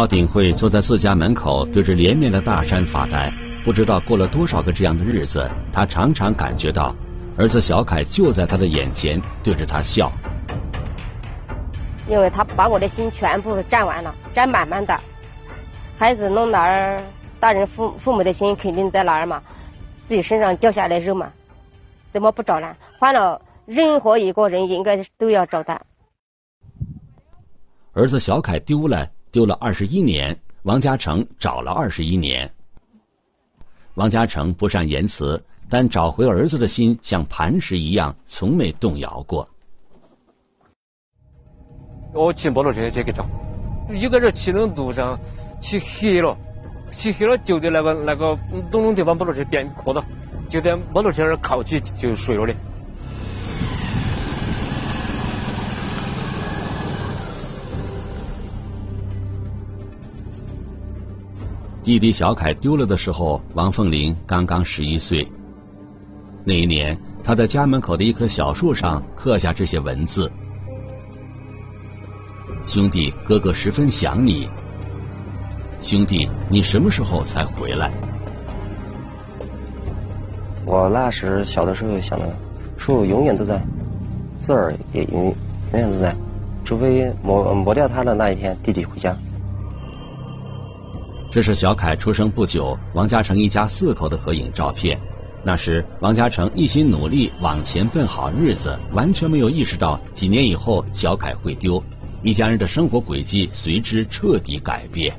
包鼎会坐在自家门口，对着连绵的大山发呆。不知道过了多少个这样的日子，他常常感觉到儿子小凯就在他的眼前，对着他笑。因为他把我的心全部占完了，占满满的。孩子弄哪儿，大人父父母的心肯定在哪儿嘛？自己身上掉下来肉嘛？怎么不找呢？换了任何一个人，应该都要找的。儿子小凯丢了，丢了二十一年。王嘉诚找了二十一年。王嘉诚不善言辞，但找回儿子的心像磐石一样，从没动摇过。我骑摩托车去给找，一个人骑到路上骑黑了，骑黑了就在那个那个东东地方摩托车边磕到，就在摩托车那靠起就睡了的弟弟小凯丢了的时候，王凤玲刚刚十一岁。那一年，他在家门口的一棵小树上刻下这些文字：“兄弟，哥哥十分想你。兄弟，你什么时候才回来？”我那时小的时候想的，树永远都在，字儿也永永远都在，除非磨磨掉它的那一天，弟弟回家。这是小凯出生不久，王嘉诚一家四口的合影照片。那时，王嘉诚一心努力往前奔好日子，完全没有意识到几年以后小凯会丢，一家人的生活轨迹随之彻底改变。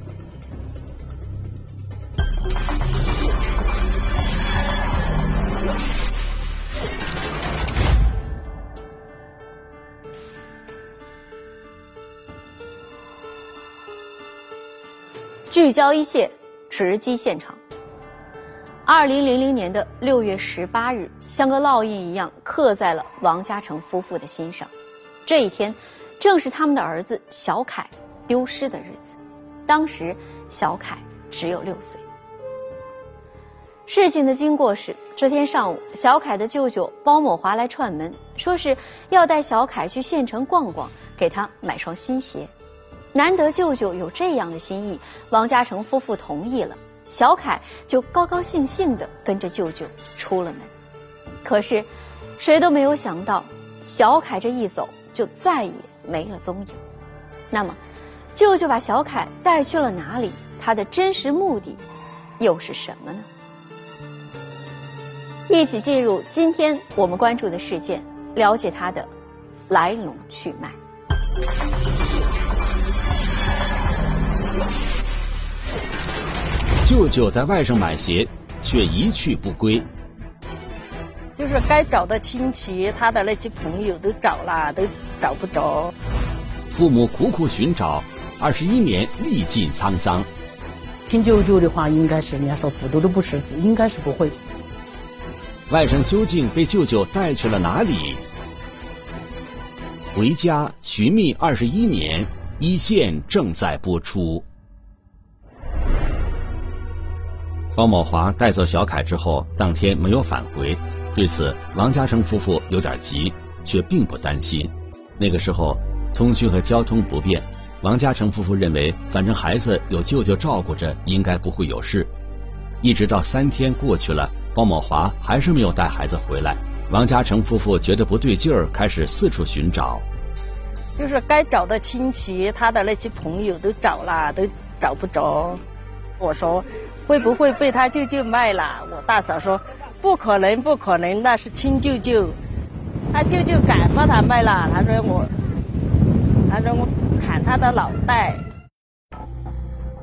聚焦一线，直击现场。二零零零年的六月十八日，像个烙印一样刻在了王嘉诚夫妇的心上。这一天，正是他们的儿子小凯丢失的日子。当时，小凯只有六岁。事情的经过是：这天上午，小凯的舅舅包某华来串门，说是要带小凯去县城逛逛，给他买双新鞋。难得舅舅有这样的心意，王嘉诚夫妇同意了，小凯就高高兴兴的跟着舅舅出了门。可是，谁都没有想到，小凯这一走就再也没了踪影。那么，舅舅把小凯带去了哪里？他的真实目的又是什么呢？一起进入今天我们关注的事件，了解他的来龙去脉。舅舅在外甥买鞋，却一去不归。就是该找的亲戚，他的那些朋友都找了，都找不着。父母苦苦寻找，二十一年历尽沧桑。听舅舅的话，应该是人家说糊涂都不识字，应该是不会。外甥究竟被舅舅带去了哪里？回家寻觅二十一年，一线正在播出。包某华带走小凯之后，当天没有返回。对此，王嘉诚夫妇有点急，却并不担心。那个时候，通讯和交通不便，王嘉诚夫妇认为，反正孩子有舅舅照顾着，应该不会有事。一直到三天过去了，包某华还是没有带孩子回来。王嘉诚夫妇觉得不对劲儿，开始四处寻找。就是该找的亲戚，他的那些朋友都找了，都找不着。我说。会不会被他舅舅卖了？我大嫂说不可能，不可能，那是亲舅舅，他舅舅敢把他卖了？他说我，他说我砍他的脑袋。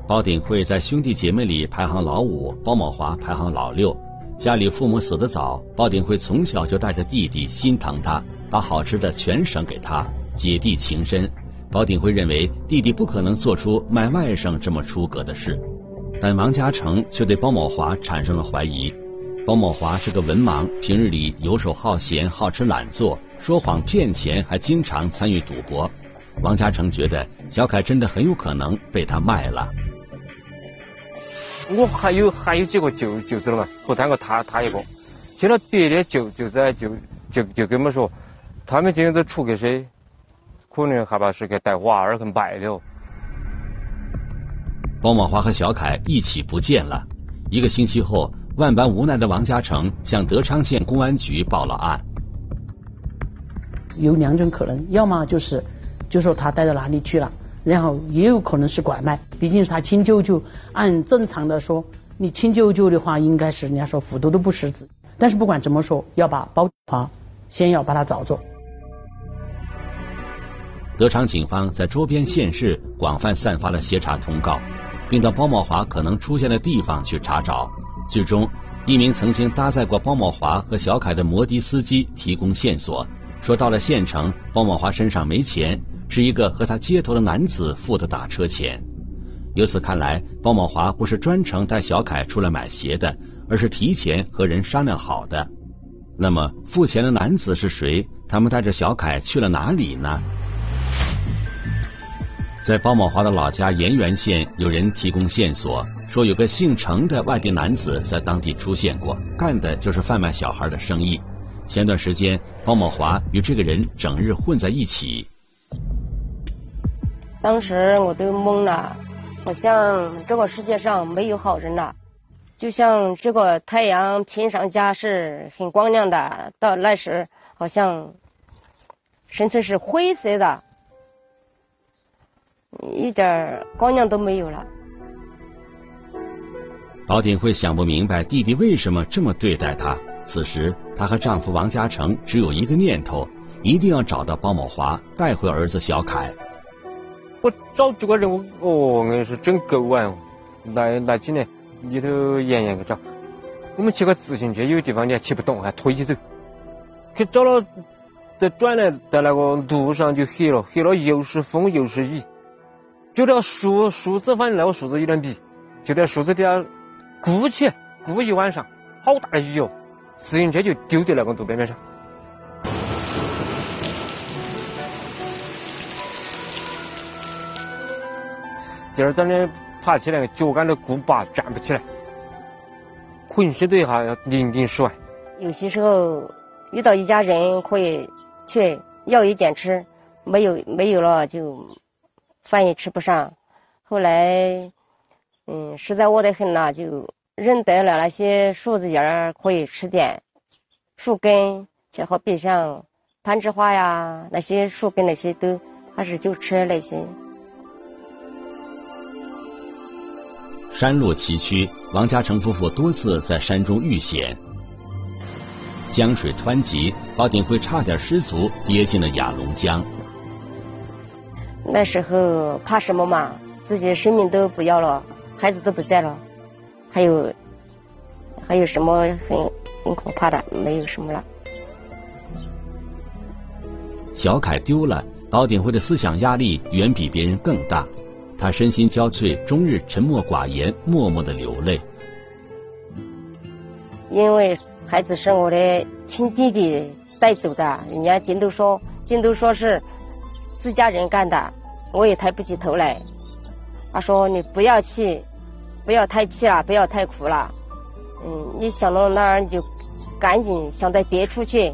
包鼎会在兄弟姐妹里排行老五，包某华排行老六。家里父母死得早，包鼎会从小就带着弟弟，心疼他，把好吃的全省给他，姐弟情深。包鼎会认为弟弟不可能做出卖外甥这么出格的事。但王嘉诚却对包某华产生了怀疑。包某华是个文盲，平日里游手好闲、好吃懒做、说谎骗钱，还经常参与赌博。王嘉诚觉得小凯真的很有可能被他卖了。我还有还有几个舅舅子了嘛，不单个他他一个，其他别的舅舅子就就就跟我们说，他们今天都出去噻，可能害怕是给带娃儿去卖了。包茂华和小凯一起不见了。一个星期后，万般无奈的王嘉诚向德昌县公安局报了案。有两种可能，要么就是，就说他带到哪里去了，然后也有可能是拐卖。毕竟是他亲舅舅，按正常的说，你亲舅舅的话，应该是人家说虎毒都不食子。但是不管怎么说，要把包华先要把他找着。德昌警方在周边县市广泛散发了协查通告。并到包茂华可能出现的地方去查找，最终，一名曾经搭载过包茂华和小凯的摩的司机提供线索，说到了县城，包茂华身上没钱，是一个和他接头的男子付的打车钱。由此看来，包茂华不是专程带小凯出来买鞋的，而是提前和人商量好的。那么，付钱的男子是谁？他们带着小凯去了哪里呢？在包某华的老家盐源县，有人提供线索，说有个姓程的外地男子在当地出现过，干的就是贩卖小孩的生意。前段时间，包某华与这个人整日混在一起。当时我都懵了，好像这个世界上没有好人了，就像这个太阳平常家是很光亮的，到那时好像甚至是灰色的。一点光亮都没有了。宝鼎会想不明白弟弟为什么这么对待她。此时，她和丈夫王嘉诚只有一个念头：一定要找到包某华，带回儿子小凯。我找这个人，我哦，硬是真够啊！来来几年里头，严严去找。我们骑个自行车，有地方你还骑不动，还推起走。去找了，在转来在那个路上就黑了，黑了又是风又是雨。就这个树树枝，反正那个树枝有点密，就在树枝底下箍起，箍一晚上，好大的雨哦！自行车就丢在那个路边边上。第二早呢，爬起来脚杆都箍拔，站不起来，浑身都一下要零零甩。有些时候遇到一家人可以去要一点吃，没有没有了就。饭也吃不上，后来，嗯，实在饿得很了，就认得了那些树子叶儿可以吃点，树根，就好比像攀枝花呀，那些树根那些都还是就吃那些。山路崎岖，王嘉诚夫妇多次在山中遇险，江水湍急，包鼎辉差点失足跌进了雅龙江。那时候怕什么嘛？自己的生命都不要了，孩子都不在了，还有还有什么很很可怕的？没有什么了。小凯丢了，包鼎辉的思想压力远比别人更大，他身心交瘁，终日沉默寡言，默默的流泪。因为孩子是我的亲弟弟带走的，人家尽都说尽都说是自家人干的。我也抬不起头来。他说：“你不要气，不要太气了，不要太苦了。嗯，你想到那儿你就赶紧想在别处去。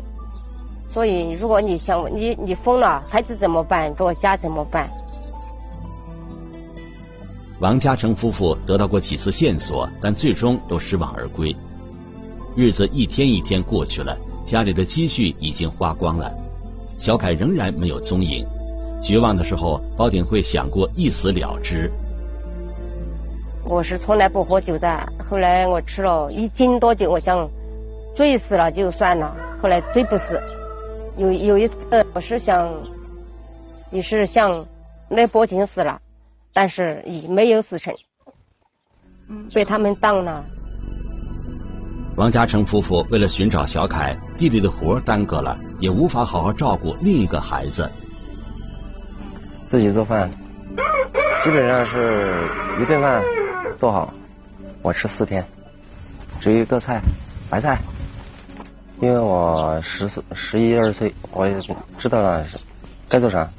所以，如果你想你你疯了，孩子怎么办？这个家怎么办？”王嘉诚夫妇得到过几次线索，但最终都失望而归。日子一天一天过去了，家里的积蓄已经花光了，小凯仍然没有踪影。绝望的时候，包鼎会想过一死了之。我是从来不喝酒的，后来我吃了一斤多酒，我想醉死了就算了，后来醉不死。有有一次，我是想也是想那波警死了，但是已没有死成，被他们当了。王嘉诚夫妇为了寻找小凯，弟弟的活耽搁了，也无法好好照顾另一个孩子。自己做饭，基本上是一顿饭做好，我吃四天，只有一个菜，白菜。因为我十四、十一二岁，我也知道了该做啥，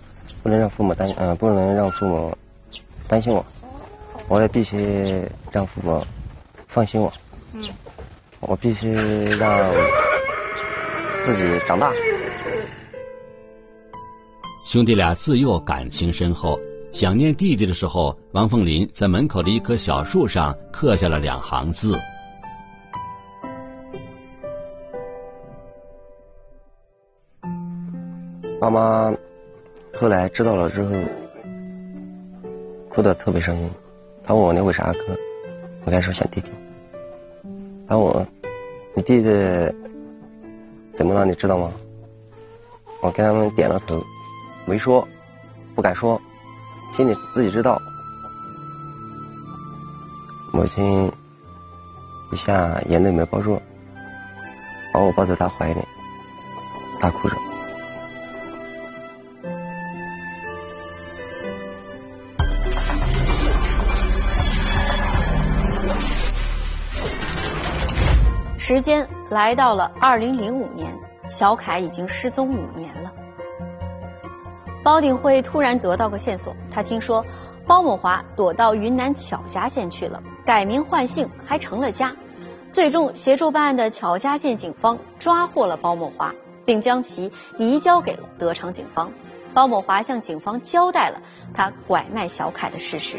不能让父母担，嗯，不能让父母担心我，我也必须让父母放心我。嗯。我必须让自己长大。兄弟俩自幼感情深厚，想念弟弟的时候，王凤林在门口的一棵小树上刻下了两行字。妈妈后来知道了之后，哭得特别伤心。他问我你为啥哭？我跟她说想弟弟。他问我你弟弟怎么了？你知道吗？我跟他们点了头，没说，不敢说，心里自己知道。母亲一下眼泪没抱住，把我抱在她怀里，大哭着。时间来到了二零零五年，小凯已经失踪五年。包鼎辉突然得到个线索，他听说包某华躲到云南巧家县去了，改名换姓还成了家。最终，协助办案的巧家县警方抓获了包某华，并将其移交给了德昌警方。包某华向警方交代了他拐卖小凯的事实。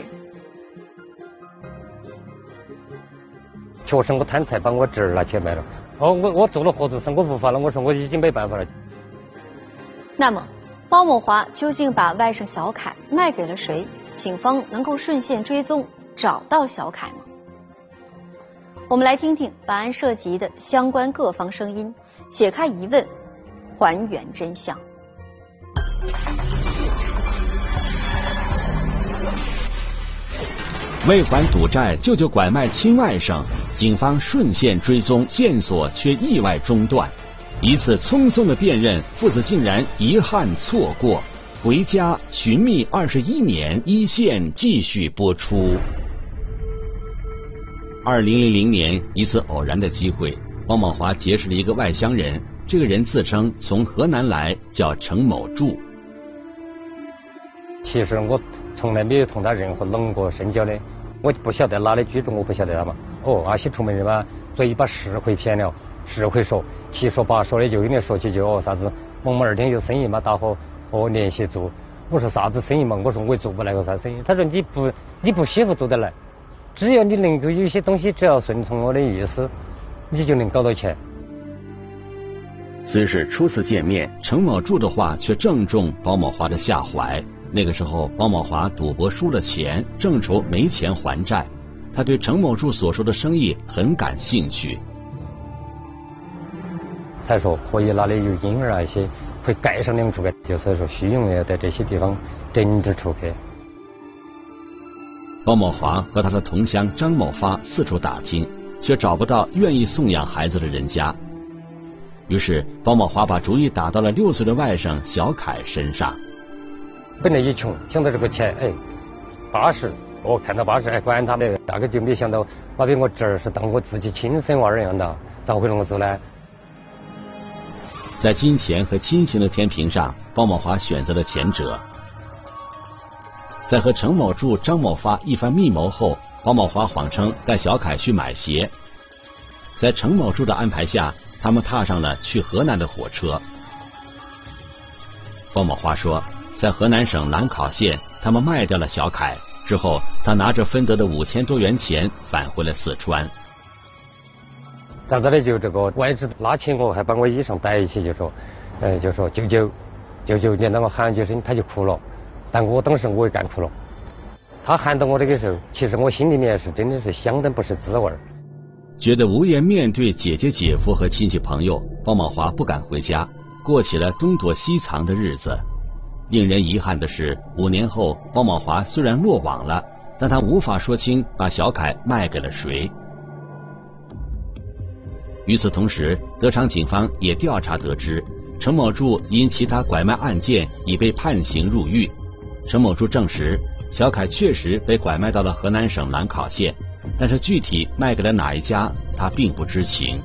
确实，我贪财把我侄儿拿去卖了。哦，我我做了合资生，我无法了。我说我已经没办法了。那么，包某华究竟把外甥小凯卖给了谁？警方能够顺线追踪找到小凯吗？我们来听听本案涉及的相关各方声音，解开疑问，还原真相。为还赌债，舅舅拐卖亲外甥。警方顺线追踪线索，却意外中断。一次匆匆的辨认，父子竟然遗憾错过。回家寻觅二十一年，一线继续播出。二零零零年，一次偶然的机会，汪某华结识了一个外乡人。这个人自称从河南来，叫程某柱。其实我从来没有同他任何拢过深交的。我不晓得哪里居住，我不晓得他嘛。哦，那些出门人嘛，嘴巴实会骗了，是会说，七说八说的，就有点说起就哦啥子，某某二天有生意嘛，打伙哦联系做。我说啥子生意嘛？我说我也做不来个啥生意。他说你不你不媳妇做得来，只要你能够有些东西，只要顺从我的意思，你就能搞到钱。虽是初次见面，程某柱的话却正中包某华的下怀。那个时候，包某华赌博输了钱，正愁没钱还债。他对程某柱所说的生意很感兴趣。他说可以哪里有婴儿啊，一些会盖上两处的，就是说虚荣要在这些地方整点出去。包某华和他的同乡张某发四处打听，却找不到愿意送养孩子的人家。于是，包某华把主意打到了六岁的外甥小凯身上。本来也穷，想到这个钱，哎，八十，我看到八十，哎，管他的，大概就没想到把比我侄儿是当我自己亲生娃儿一样的，咋会那么做呢？在金钱和亲情的天平上，包某华选择了前者。在和程某柱、张某发一番密谋后，包某华谎称带小凯去买鞋。在程某柱的安排下，他们踏上了去河南的火车。包某华说。在河南省兰考县，他们卖掉了小凯之后，他拿着分得的五千多元钱返回了四川。然后呢，就这个外子拉起我，还把我衣裳逮起，就说，呃，就说舅舅，舅舅，连到我喊几声，他就哭了。但我当时我也干哭了。他喊到我这个时候，其实我心里面是真的是相当不是滋味儿。觉得无颜面对姐姐、姐夫和亲戚朋友，包茂华不敢回家，过起了东躲西藏的日子。令人遗憾的是，五年后，包茂华虽然落网了，但他无法说清把小凯卖给了谁。与此同时，德昌警方也调查得知，陈某柱因其他拐卖案件已被判刑入狱。陈某柱证实，小凯确实被拐卖到了河南省兰考县，但是具体卖给了哪一家，他并不知情。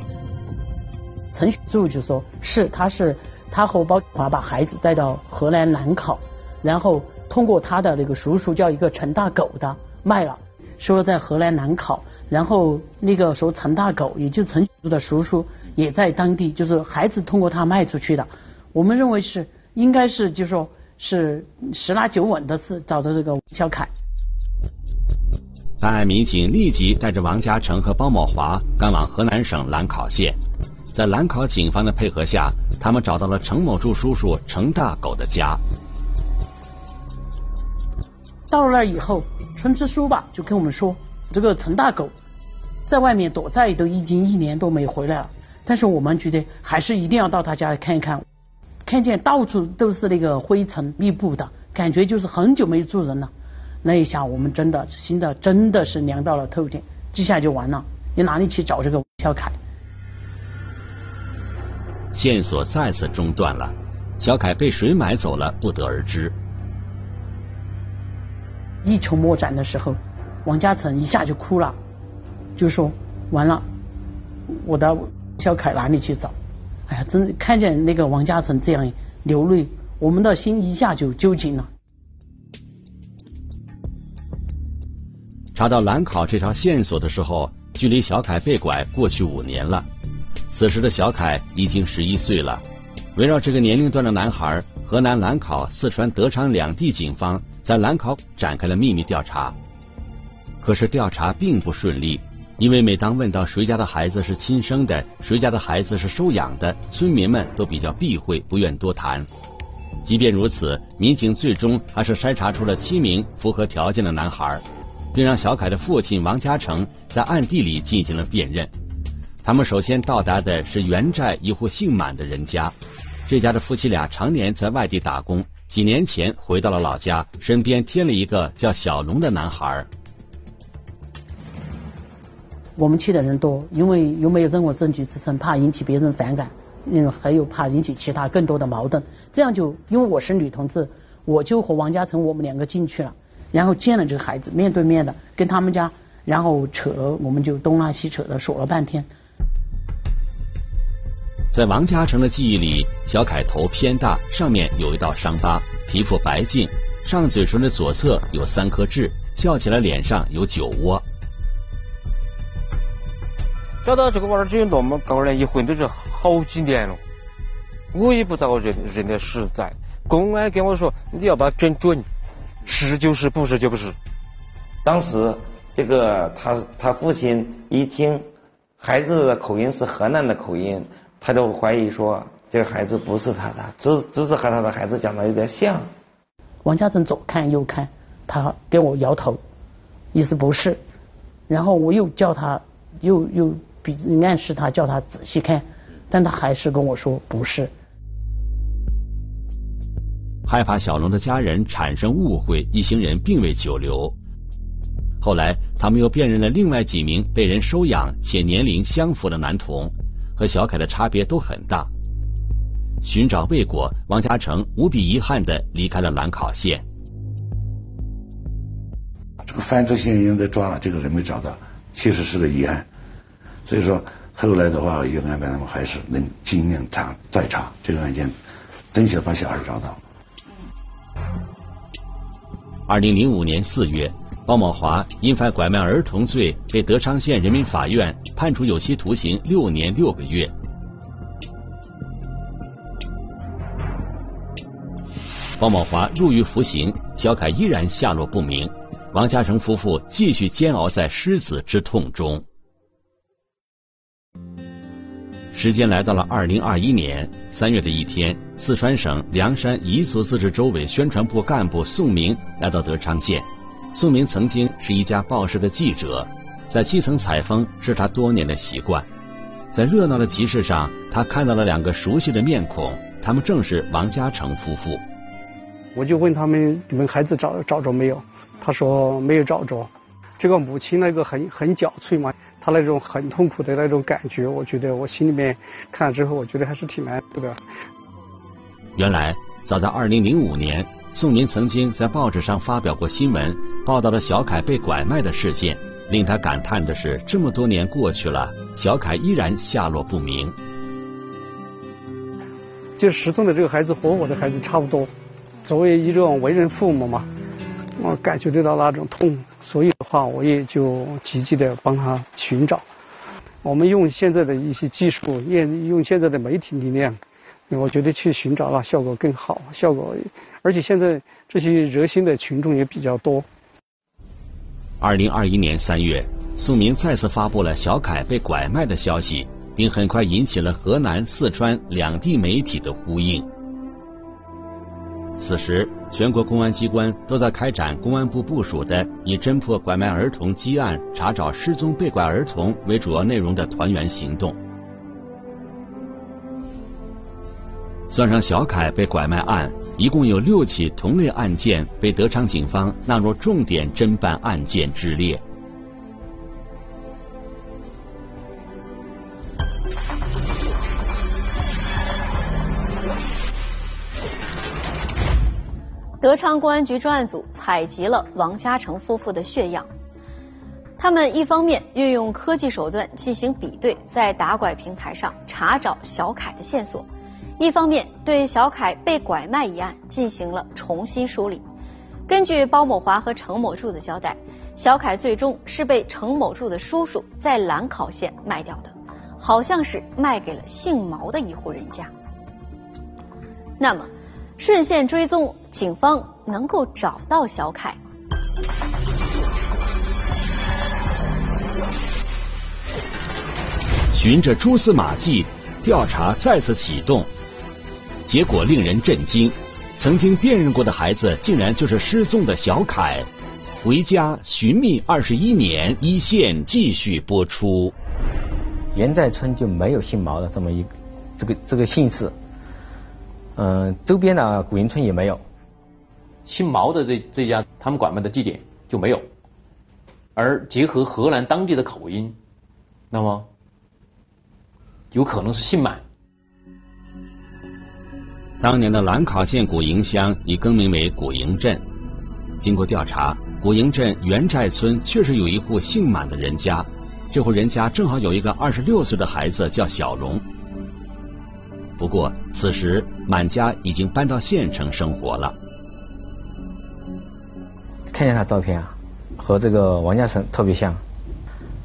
陈柱就说：“是，他是。”他和包华把孩子带到河南兰考，然后通过他的那个叔叔叫一个陈大狗的卖了，说在河南兰考，然后那个说陈大狗，也就陈的叔叔也在当地，就是孩子通过他卖出去的。我们认为是应该是，就是说是十拿九稳的是找到这个小凯。办案民警立即带着王嘉诚和包某华赶往河南省兰考县，在兰考警方的配合下，他们找到了程某柱叔叔程大狗的家。到了那儿以后，村支书吧就跟我们说，这个陈大狗在外面躲债都已经一年多没回来了。但是我们觉得还是一定要到他家来看一看，看见到处都是那个灰尘密布的，感觉就是很久没住人了。那一下我们真的心的真的是凉到了透顶，这下就完了，你哪里去找这个小凯？线索再次中断了，小凯被谁买走了不得而知。一筹莫展的时候，王嘉诚一下就哭了，就说：“完了，我到小凯哪里去找？”哎呀，真看见那个王嘉诚这样流泪，我们的心一下就揪紧了。查到兰考这条线索的时候，距离小凯被拐过去五年了。此时的小凯已经十一岁了。围绕这个年龄段的男孩，河南兰考、四川德昌两地警方。在兰考展开了秘密调查，可是调查并不顺利，因为每当问到谁家的孩子是亲生的，谁家的孩子是收养的，村民们都比较避讳，不愿多谈。即便如此，民警最终还是筛查出了七名符合条件的男孩，并让小凯的父亲王嘉诚在暗地里进行了辨认。他们首先到达的是原寨一户姓满的人家，这家的夫妻俩常年在外地打工。几年前回到了老家，身边添了一个叫小龙的男孩。我们去的人多，因为又没有任何证据支撑，怕引起别人反感，嗯，还有怕引起其他更多的矛盾。这样就因为我是女同志，我就和王嘉诚我们两个进去了，然后见了这个孩子，面对面的跟他们家，然后扯，我们就东拉西扯的说了半天。在王嘉诚的记忆里，小凯头偏大，上面有一道伤疤，皮肤白净，上嘴唇的左侧有三颗痣，笑起来脸上有酒窝。找到这个娃儿，只有那么高呢，一混都是好几年了，我也不咋个认认得实在。公安跟我说，你要把整准，是就是，不是就不是。当时这个他他父亲一听孩子的口音是河南的口音。他就怀疑说，这个孩子不是他的，只只是和他的孩子讲的有点像。王家珍左看右看，他跟我摇头，意思不是。然后我又叫他，又又比暗示他叫他仔细看，但他还是跟我说不是。害怕小龙的家人产生误会，一行人并未久留。后来，他们又辨认了另外几名被人收养且年龄相符的男童。和小凯的差别都很大。寻找未果，王嘉诚无比遗憾的离开了兰考县。这个犯罪嫌疑人被抓了，这个人没找到，确实是个遗憾。所以说后来的话，又安排他们还是能尽量查再查这个案件，争取把小孩找到。二零零五年四月。包某华因犯拐卖儿童罪，被德昌县人民法院判处有期徒刑六年六个月。包某华入狱服刑，小凯依然下落不明。王嘉诚夫妇继续煎熬在失子之痛中。时间来到了二零二一年三月的一天，四川省凉山彝族自治州委宣传部干部宋明来到德昌县。宋明曾经是一家报社的记者，在基层采风是他多年的习惯。在热闹的集市上，他看到了两个熟悉的面孔，他们正是王嘉诚夫妇。我就问他们：“你们孩子找找着没有？”他说：“没有找着。”这个母亲那个很很憔悴嘛，他那种很痛苦的那种感觉，我觉得我心里面看了之后，我觉得还是挺难受的。原来，早在二零零五年。宋明曾经在报纸上发表过新闻，报道了小凯被拐卖的事件。令他感叹的是，这么多年过去了，小凯依然下落不明。就失踪的这个孩子和我的孩子差不多。作为一种为人父母嘛，我感觉得到那种痛，所以的话，我也就积极的帮他寻找。我们用现在的一些技术，用用现在的媒体力量。我觉得去寻找那效果更好，效果，而且现在这些热心的群众也比较多。二零二一年三月，宋明再次发布了小凯被拐卖的消息，并很快引起了河南、四川两地媒体的呼应。此时，全国公安机关都在开展公安部部署的以侦破拐卖儿童积案、查找失踪被拐儿童为主要内容的团圆行动。算上小凯被拐卖案，一共有六起同类案件被德昌警方纳入重点侦办案件之列。德昌公安局专案组采集了王嘉诚夫妇的血样，他们一方面运用科技手段进行比对，在打拐平台上查找小凯的线索，一方面对小凯被拐卖一案进行了重新梳理。根据包某华和程某柱的交代，小凯最终是被程某柱的叔叔在兰考县卖掉的，好像是卖给了姓毛的一户人家。那么。顺线追踪，警方能够找到小凯吗？循着蛛丝马迹，调查再次启动，结果令人震惊：曾经辨认过的孩子，竟然就是失踪的小凯。回家寻觅二十一年，一线继续播出。严寨村就没有姓毛的这么一这个这个姓氏。嗯，周边的古营村也没有，姓毛的这这家他们拐卖的地点就没有，而结合河南当地的口音，那么有可能是姓满。当年的兰考县古营乡已更名为古营镇，经过调查，古营镇袁寨村确实有一户姓满的人家，这户人家正好有一个二十六岁的孩子叫小龙。不过，此时满家已经搬到县城生活了。看见他照片啊，和这个王家成特别像，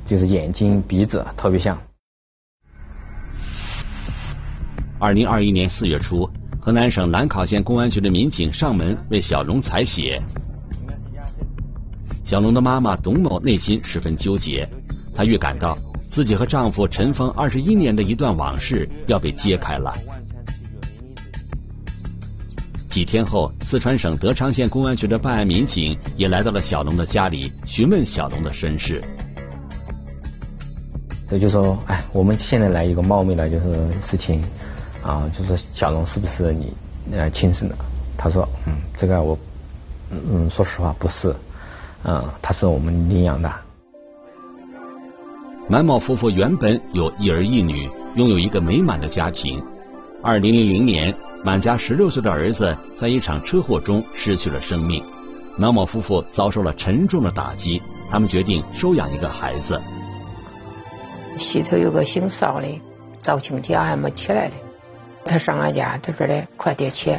就是眼睛、鼻子特别像。二零二一年四月初，河南省兰考县公安局的民警上门为小龙采血。小龙的妈妈董某内心十分纠结，她预感到。自己和丈夫尘封二十一年的一段往事要被揭开了。几天后，四川省德昌县公安局的办案民警也来到了小龙的家里，询问小龙的身世。这就说，哎，我们现在来一个冒昧的，就是事情，啊，就说小龙是不是你呃亲生的？他说，嗯，这个我，嗯，说实话不是，嗯，他是我们领养的。满某夫妇原本有一儿一女，拥有一个美满的家庭。二零零零年，满家十六岁的儿子在一场车祸中失去了生命，满某夫妇遭受了沉重的打击，他们决定收养一个孩子。西头有个姓邵的，早亲家还没起来的，他上俺家，他说的快点起，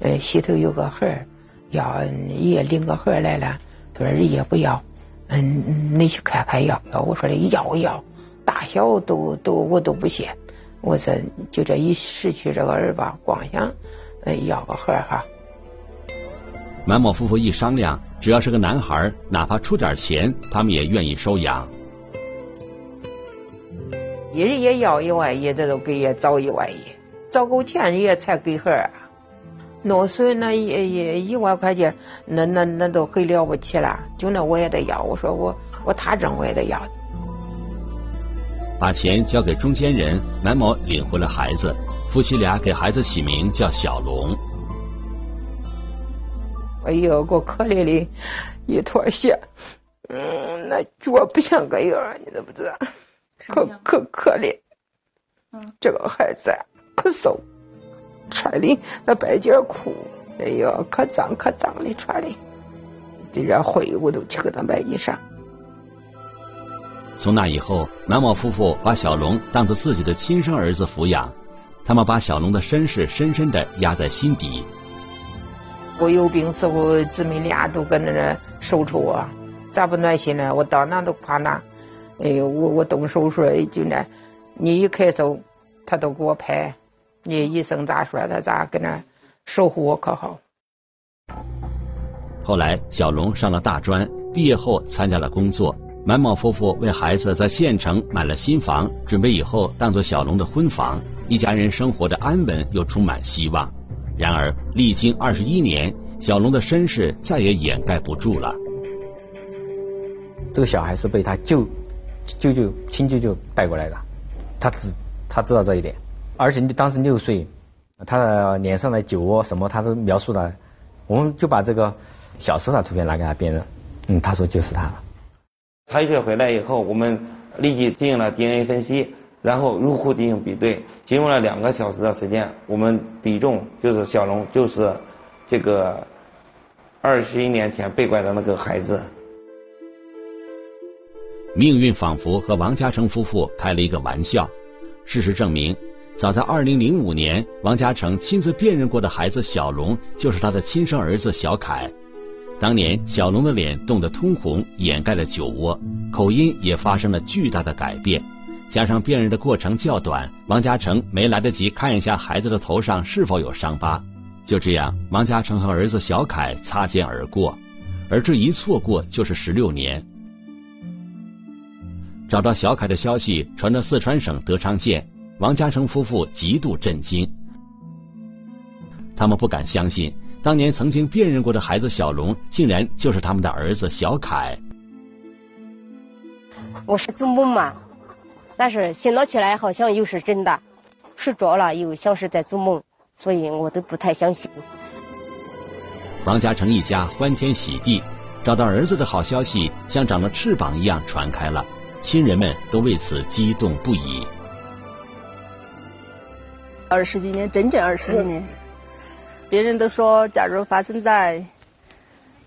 嗯，西头有个孩儿，要爷领个孩儿来了，他说人家不要。嗯，你去看看要要？我说的要要，大小都都我都不嫌。我说就这一失去这个儿吧，光想要个孩儿哈。满某夫妇一商量，只要是个男孩，哪怕出点钱，他们也愿意收养。一人也要一万一，这都给也找一万一，找够钱人家才给孩儿。弄损那一一一万块钱，那那那都很了不起了。就那我也得要，我说我我他挣我也得要。把钱交给中间人，南某领回了孩子，夫妻俩给孩子起名叫小龙。哎呦，个可怜的一坨血，嗯，那脚不像个样你知不知道？可可可怜，嗯，这个孩子可瘦。穿的那白件裤，哎呦，可脏可脏的穿的，这点灰我都去给他买衣裳。从那以后，满某夫妇把小龙当做自己的亲生儿子抚养，他们把小龙的身世深深的压在心底。我有病时候，姊妹俩都搁那儿守着我，咋不暖心呢？我到哪都夸哪。哎呦，我我动手术就那，你一咳嗽，他都给我拍。你医生咋说的，咋跟那守护我可好。后来，小龙上了大专，毕业后参加了工作。满某夫妇为孩子在县城买了新房，准备以后当做小龙的婚房，一家人生活的安稳又充满希望。然而，历经二十一年，小龙的身世再也掩盖不住了。这个小孩是被他舅舅舅亲舅舅带过来的，他知他知道这一点，而且你当时六岁，他的脸上的酒窝什么，他都描述的，我们就把这个。小时候的图片拿给他辨认，嗯，他说就是他了。采血回来以后，我们立即进行了 DNA 分析，然后入库进行比对。仅用了两个小时的时间，我们比中就是小龙就是这个二十一年前被拐的那个孩子。命运仿佛和王嘉诚夫妇开了一个玩笑。事实证明，早在二零零五年，王嘉诚亲自辨认过的孩子小龙就是他的亲生儿子小凯。当年小龙的脸冻得通红，掩盖了酒窝，口音也发生了巨大的改变。加上辨认的过程较短，王嘉诚没来得及看一下孩子的头上是否有伤疤。就这样，王嘉诚和儿子小凯擦肩而过，而这一错过就是十六年。找到小凯的消息传到四川省德昌县，王嘉诚夫妇极度震惊，他们不敢相信。当年曾经辨认过的孩子小龙，竟然就是他们的儿子小凯。我是做梦嘛，但是醒了起来好像又是真的，睡着了又像是在做梦，所以我都不太相信。王嘉诚一家欢天喜地，找到儿子的好消息像长了翅膀一样传开了，亲人们都为此激动不已。二十几年，整整二十几年。别人都说，假如发生在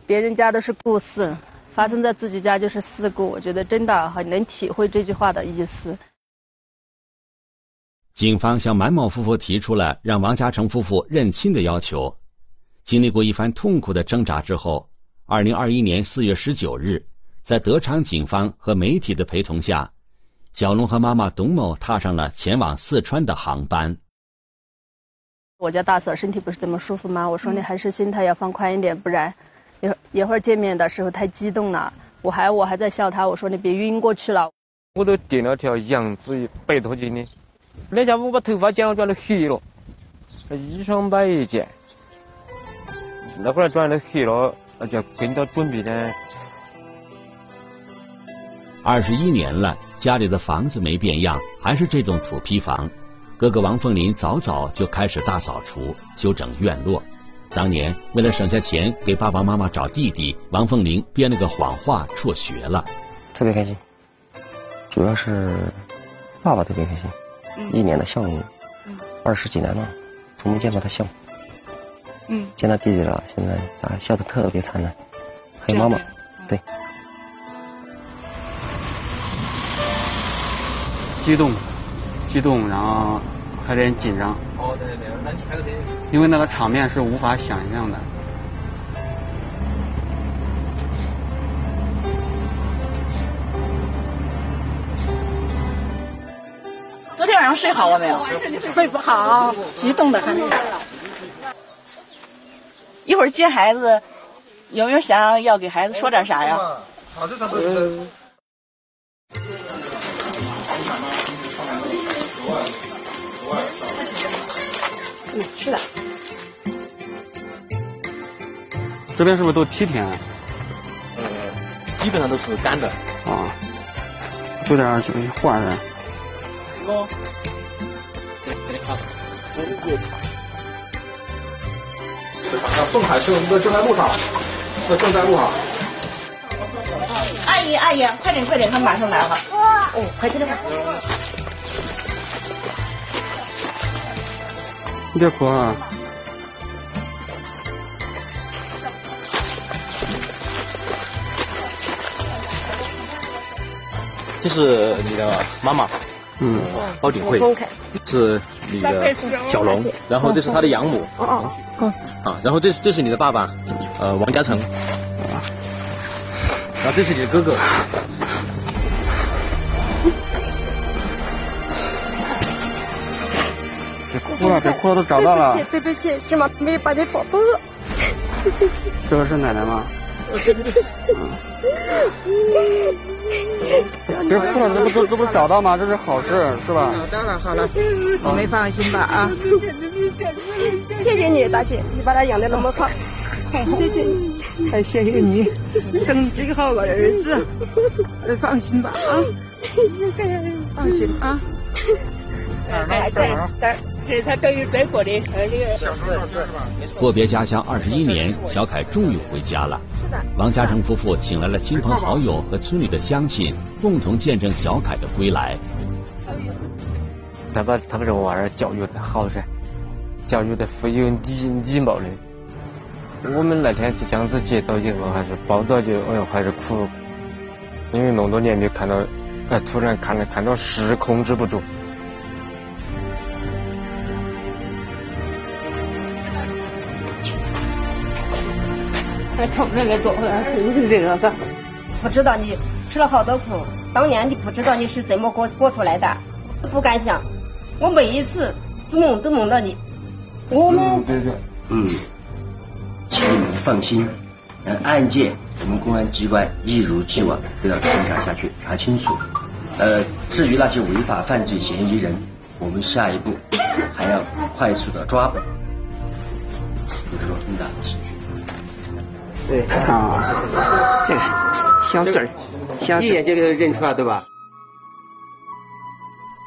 别人家都是故事，发生在自己家就是事故。我觉得真的很能体会这句话的意思。警方向满某夫妇提出了让王嘉诚夫妇认亲的要求。经历过一番痛苦的挣扎之后，二零二一年四月十九日，在德昌警方和媒体的陪同下，小龙和妈妈董某踏上了前往四川的航班。我家大嫂身体不是怎么舒服吗？我说你还是心态要放宽一点，不然一会一会儿见面的时候太激动了。我还我还在笑他，我说你别晕过去了。我都垫了条羊脂百多斤的，那家伙我把头发剪了，转的黑了，衣裳买一件，那会儿转的黑了，那就跟着准备呢。二十一年了，家里的房子没变样，还是这种土坯房。哥哥王凤林早早就开始大扫除、修整院落。当年为了省下钱给爸爸妈妈找弟弟，王凤林编了个谎话辍学了。特别开心，主要是爸爸特别开心，一年的笑容。二十几年了，从没见过他笑。嗯。见到弟弟了，现在啊笑得特别灿烂。还有妈妈，对。激动，激动，然后。还有点紧张，哦对对，那你还有点，因为那个场面是无法想象的。昨天晚上睡好了没有？睡不好，激动的很。一会儿接孩子，有没有想要给孩子说点啥呀？好，嗯，是的。这边是不是都梯田？呃，基本上都是干的。啊，有点这个花儿。哥，这里看。那凤海正正正在路上，那正在路上。阿姨，阿姨，快点快点，他马上来了。哦，快点快。你别哭啊！这是你的妈妈，嗯，包鼎慧，是你的小龙，然后这是他的养母，哦哦，啊，然后这是这是你的爸爸，呃，王嘉诚，然后这是你的哥哥。哭了，别哭了，都找到了。对不起，对不起，起码没有把你搞疯。这个是奶奶吗？别哭了，这不这这不找到吗？这是好事，是吧？找到了，好了，你们放心吧啊！谢谢你，大姐，你把他养的那么好，谢谢你，还谢谢你生这个好个儿子，放心吧啊！放心啊！哎，对，这这是他等于再过的，呃，这个。阔别家乡二十一年，小凯终于回家了。王嘉诚夫妇请来了亲朋好友和村里的乡亲，共同见证小凯的归来。他把他们这个娃儿教育的好噻，教育的富有礼礼貌的。我们那天就这样子接到以后，还是抱着就哎呦，还是哭，因为那么多年没看到，哎，突然看到看到是控制不住。还疼那个狗，疼这个个，不知道你吃了好多苦，当年你不知道你是怎么过过出来的，不敢想。我每一次做梦都梦到你，我们对对，嗯，请你们放心，呃，案件我们公安机关一如既往都要侦查下去，查清楚。呃，至于那些违法犯罪嫌疑人，我们下一步还要快速的抓捕。有这个很大的兴趣。对啊，这个小字儿，小一眼就给认出来，对吧？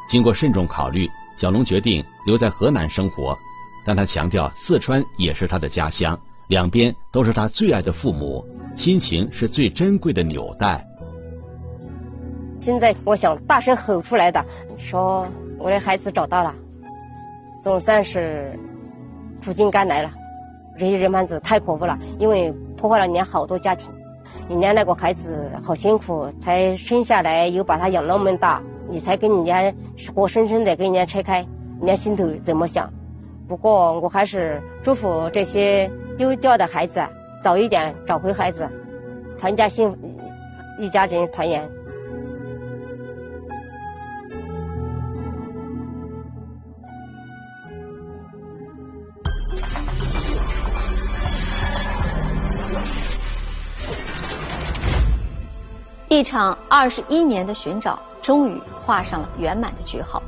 经过慎重考虑，小龙决定留在河南生活，但他强调四川也是他的家乡，两边都是他最爱的父母，亲情是最珍贵的纽带。现在我想大声吼出来的，说我的孩子找到了，总算是苦尽甘来了。这些人贩子太可恶了，因为破坏了人家好多家庭，人家那个孩子好辛苦，才生下来又把他养那么大，你才跟人家活生生的跟人家拆开，人家心头怎么想？不过我还是祝福这些丢掉的孩子早一点找回孩子，团家幸福，一家人团圆。一场二十一年的寻找，终于画上了圆满的句号。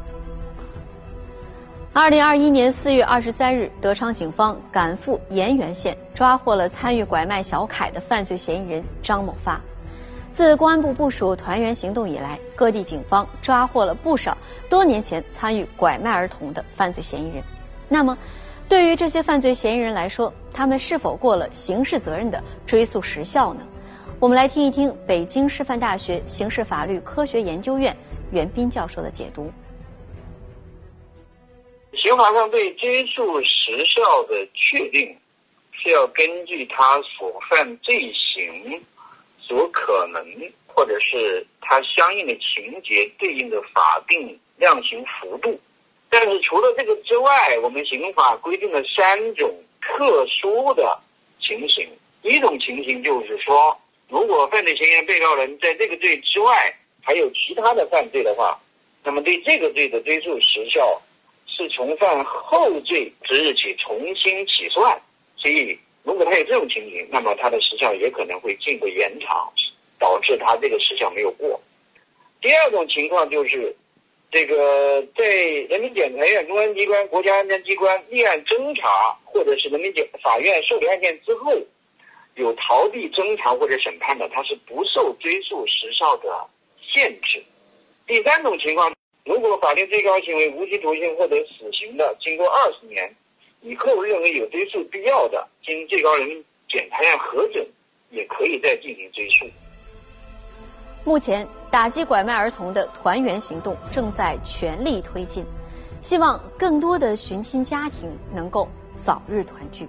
二零二一年四月二十三日，德昌警方赶赴盐源县，抓获了参与拐卖小凯的犯罪嫌疑人张某发。自公安部部署团圆行动以来，各地警方抓获了不少多年前参与拐卖儿童的犯罪嫌疑人。那么，对于这些犯罪嫌疑人来说，他们是否过了刑事责任的追诉时效呢？我们来听一听北京师范大学刑事法律科学研究院袁斌教授的解读。刑法上对追诉时效的确定，是要根据他所犯罪行所可能，或者是他相应的情节对应的法定量刑幅度。但是除了这个之外，我们刑法规定了三种特殊的情形。一种情形就是说。如果犯罪嫌疑人、被告人在这个罪之外还有其他的犯罪的话，那么对这个罪的追诉时效是从犯后罪之日起重新起算。所以，如果他有这种情形，那么他的时效也可能会进一步延长，导致他这个时效没有过。第二种情况就是，这个在人民检察院、公安机关、国家安全机关立案侦查，或者是人民检法院受理案件之后。有逃避侦查或者审判的，他是不受追诉时效的限制。第三种情况，如果法定最高刑为无期徒刑或者死刑的，经过二十年以后认为有追诉必要的，经最高人民检察院核准，也可以再进行追诉。目前，打击拐卖儿童的团圆行动正在全力推进，希望更多的寻亲家庭能够早日团聚。